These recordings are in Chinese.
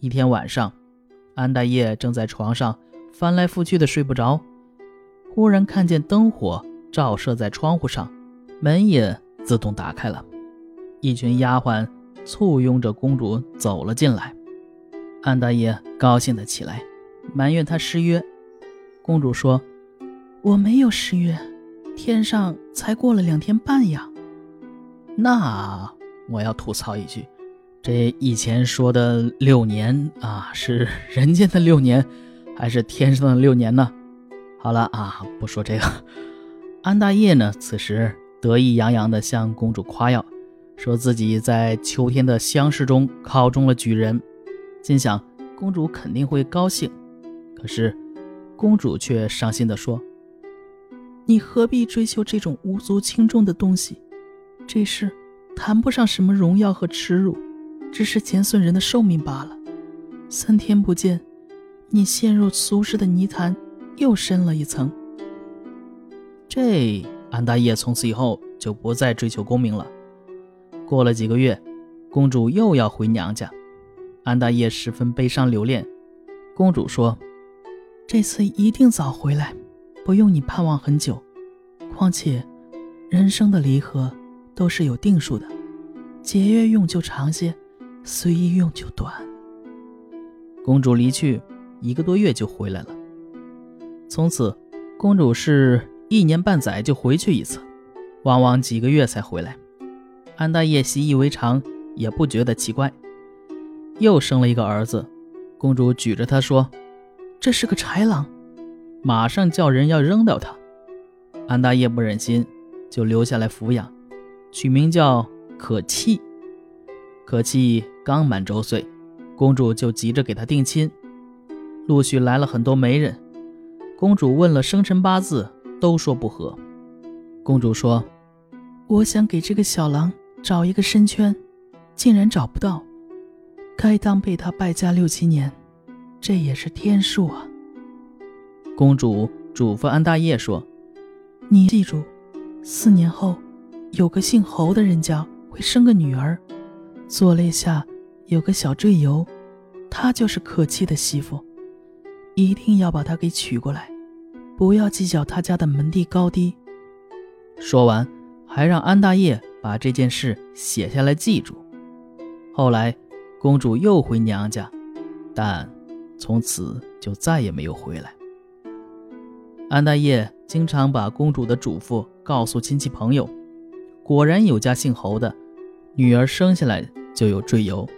一天晚上，安大业正在床上翻来覆去的睡不着，忽然看见灯火照射在窗户上，门也自动打开了，一群丫鬟簇拥着公主走了进来。安大爷高兴的起来，埋怨他失约。公主说：“我没有失约，天上才过了两天半呀。”那我要吐槽一句。这以前说的六年啊，是 人间的六年，还是天上的六年呢？好了啊，不说这个。安大业呢，此时得意洋洋地向公主夸耀，说自己在秋天的乡试中考中了举人，心想公主肯定会高兴。可是公主却伤心地说：“你何必追求这种无足轻重的东西？这事谈不上什么荣耀和耻辱。”只是减损人的寿命罢了。三天不见，你陷入俗世的泥潭又深了一层。这安大业从此以后就不再追求功名了。过了几个月，公主又要回娘家，安大业十分悲伤留恋。公主说：“这次一定早回来，不用你盼望很久。况且，人生的离合都是有定数的，节约用就长些。”随意用就短。公主离去一个多月就回来了。从此，公主是一年半载就回去一次，往往几个月才回来。安大业习以为常，也不觉得奇怪。又生了一个儿子，公主举着他说：“这是个豺狼。”马上叫人要扔掉他。安大业不忍心，就留下来抚养，取名叫可气。可气刚满周岁，公主就急着给他定亲，陆续来了很多媒人。公主问了生辰八字，都说不合。公主说：“我想给这个小郎找一个身圈，竟然找不到，该当被他败家六七年，这也是天数啊。”公主嘱咐安大业说：“你记住，四年后，有个姓侯的人家会生个女儿。”左肋下有个小赘疣，她就是可气的媳妇，一定要把她给娶过来，不要计较她家的门第高低。说完，还让安大业把这件事写下来记住。后来，公主又回娘家，但从此就再也没有回来。安大业经常把公主的嘱咐告诉亲戚朋友，果然有家姓侯的女儿生下来。就有赘疣，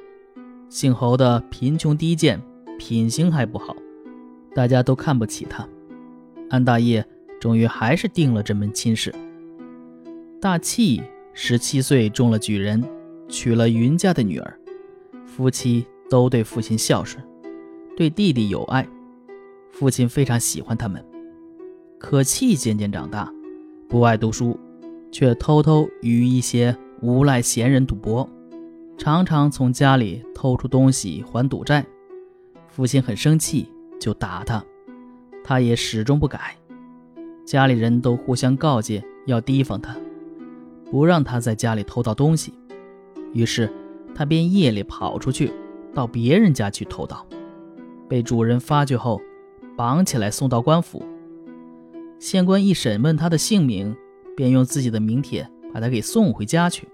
姓侯的贫穷低贱，品行还不好，大家都看不起他。安大业终于还是定了这门亲事。大器十七岁中了举人，娶了云家的女儿，夫妻都对父亲孝顺，对弟弟有爱，父亲非常喜欢他们。可气渐渐长大，不爱读书，却偷偷与一些无赖闲人赌博。常常从家里偷出东西还赌债，父亲很生气，就打他，他也始终不改。家里人都互相告诫，要提防他，不让他在家里偷盗东西。于是他便夜里跑出去，到别人家去偷盗，被主人发觉后，绑起来送到官府。县官一审问他的姓名，便用自己的名帖把他给送回家去。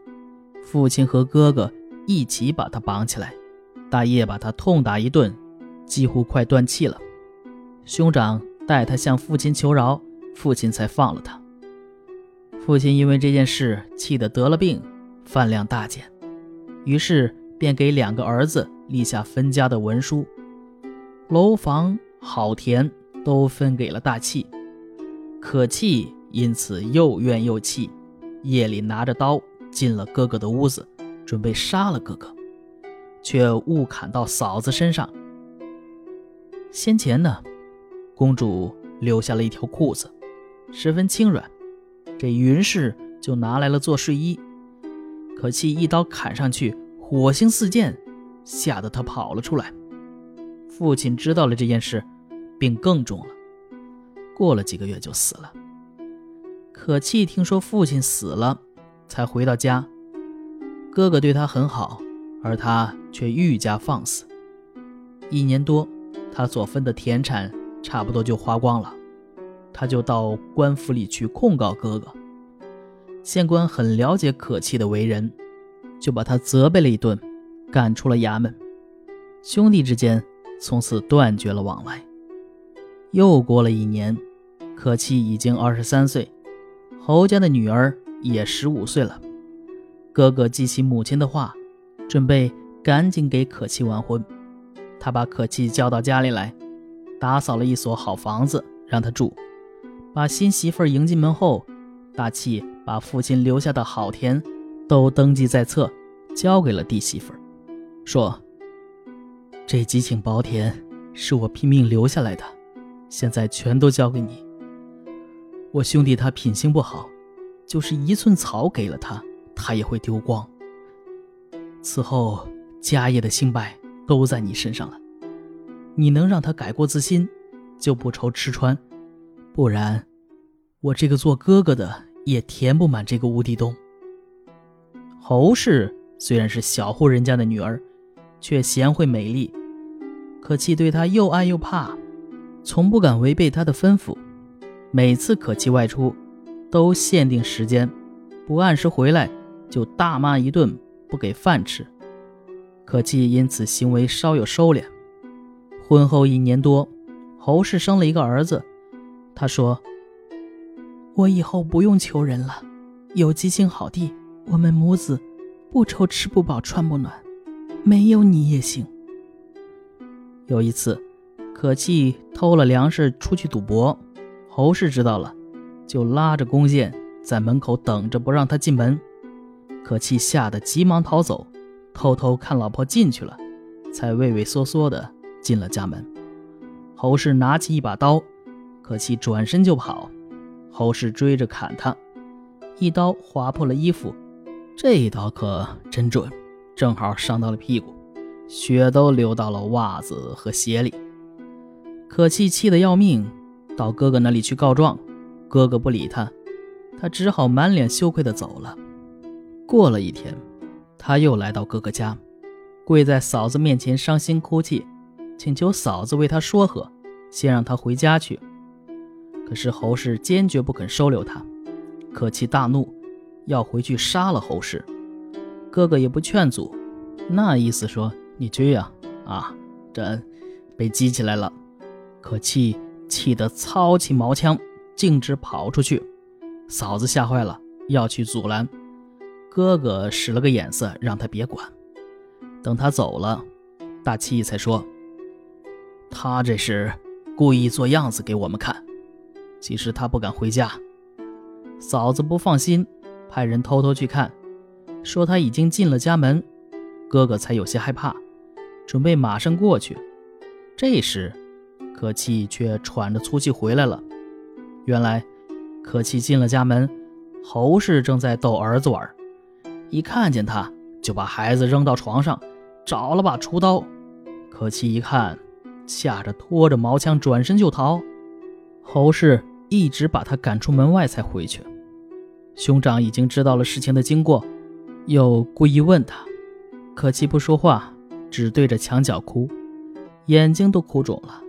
父亲和哥哥。一起把他绑起来，大业把他痛打一顿，几乎快断气了。兄长带他向父亲求饶，父亲才放了他。父亲因为这件事气得得了病，饭量大减，于是便给两个儿子立下分家的文书，楼房好田都分给了大气。可气因此又怨又气，夜里拿着刀进了哥哥的屋子。准备杀了哥哥，却误砍到嫂子身上。先前呢，公主留下了一条裤子，十分轻软，这云氏就拿来了做睡衣。可气一刀砍上去，火星四溅，吓得他跑了出来。父亲知道了这件事，病更重了，过了几个月就死了。可气听说父亲死了，才回到家。哥哥对他很好，而他却愈加放肆。一年多，他所分的田产差不多就花光了，他就到官府里去控告哥哥。县官很了解可气的为人，就把他责备了一顿，赶出了衙门。兄弟之间从此断绝了往来。又过了一年，可气已经二十三岁，侯家的女儿也十五岁了。哥哥记起母亲的话，准备赶紧给可气完婚。他把可气叫到家里来，打扫了一所好房子让他住，把新媳妇迎进门后，大气把父亲留下的好田都登记在册，交给了弟媳妇，说：“这几顷薄田是我拼命留下来的，现在全都交给你。我兄弟他品行不好，就是一寸草给了他，他也会丢光。此后家业的兴败。”都在你身上了，你能让他改过自新，就不愁吃穿；不然，我这个做哥哥的也填不满这个无底洞。侯氏虽然是小户人家的女儿，却贤惠美丽，可气对她又爱又怕，从不敢违背她的吩咐。每次可气外出，都限定时间，不按时回来就大骂一顿，不给饭吃。可气因此行为稍有收敛。婚后一年多，侯氏生了一个儿子。他说：“我以后不用求人了，有吉星好地，我们母子不愁吃不饱穿不暖，没有你也行。”有一次，可气偷了粮食出去赌博，侯氏知道了，就拉着弓箭在门口等着不让他进门。可气吓得急忙逃走。偷偷看老婆进去了，才畏畏缩缩的进了家门。侯氏拿起一把刀，可气转身就跑。侯氏追着砍他，一刀划破了衣服，这一刀可真准，正好伤到了屁股，血都流到了袜子和鞋里。可气气得要命，到哥哥那里去告状，哥哥不理他，他只好满脸羞愧的走了。过了一天。他又来到哥哥家，跪在嫂子面前伤心哭泣，请求嫂子为他说和，先让他回家去。可是侯氏坚决不肯收留他，可气大怒，要回去杀了侯氏。哥哥也不劝阻，那意思说你去呀，啊，朕被激起来了。可气气得操起毛枪，径直跑出去。嫂子吓坏了，要去阻拦。哥哥使了个眼色，让他别管。等他走了，大七才说：“他这是故意做样子给我们看。其实他不敢回家。嫂子不放心，派人偷偷去看，说他已经进了家门。哥哥才有些害怕，准备马上过去。这时，可气却喘着粗气回来了。原来，可气进了家门，侯氏正在逗儿子玩。”一看见他，就把孩子扔到床上，找了把锄刀。可气一看，吓着拖着毛枪转身就逃。侯氏一直把他赶出门外才回去。兄长已经知道了事情的经过，又故意问他，可气不说话，只对着墙角哭，眼睛都哭肿了。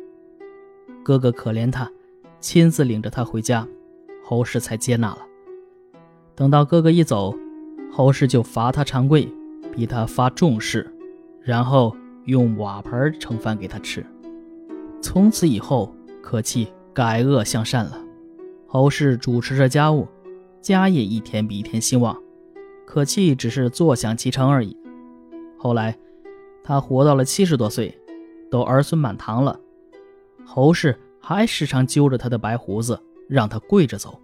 哥哥可怜他，亲自领着他回家，侯氏才接纳了。等到哥哥一走。侯氏就罚他长跪，逼他发重誓，然后用瓦盆盛饭给他吃。从此以后，可气改恶向善了。侯氏主持着家务，家业一天比一天兴旺，可气只是坐享其成而已。后来，他活到了七十多岁，都儿孙满堂了，侯氏还时常揪着他的白胡子，让他跪着走。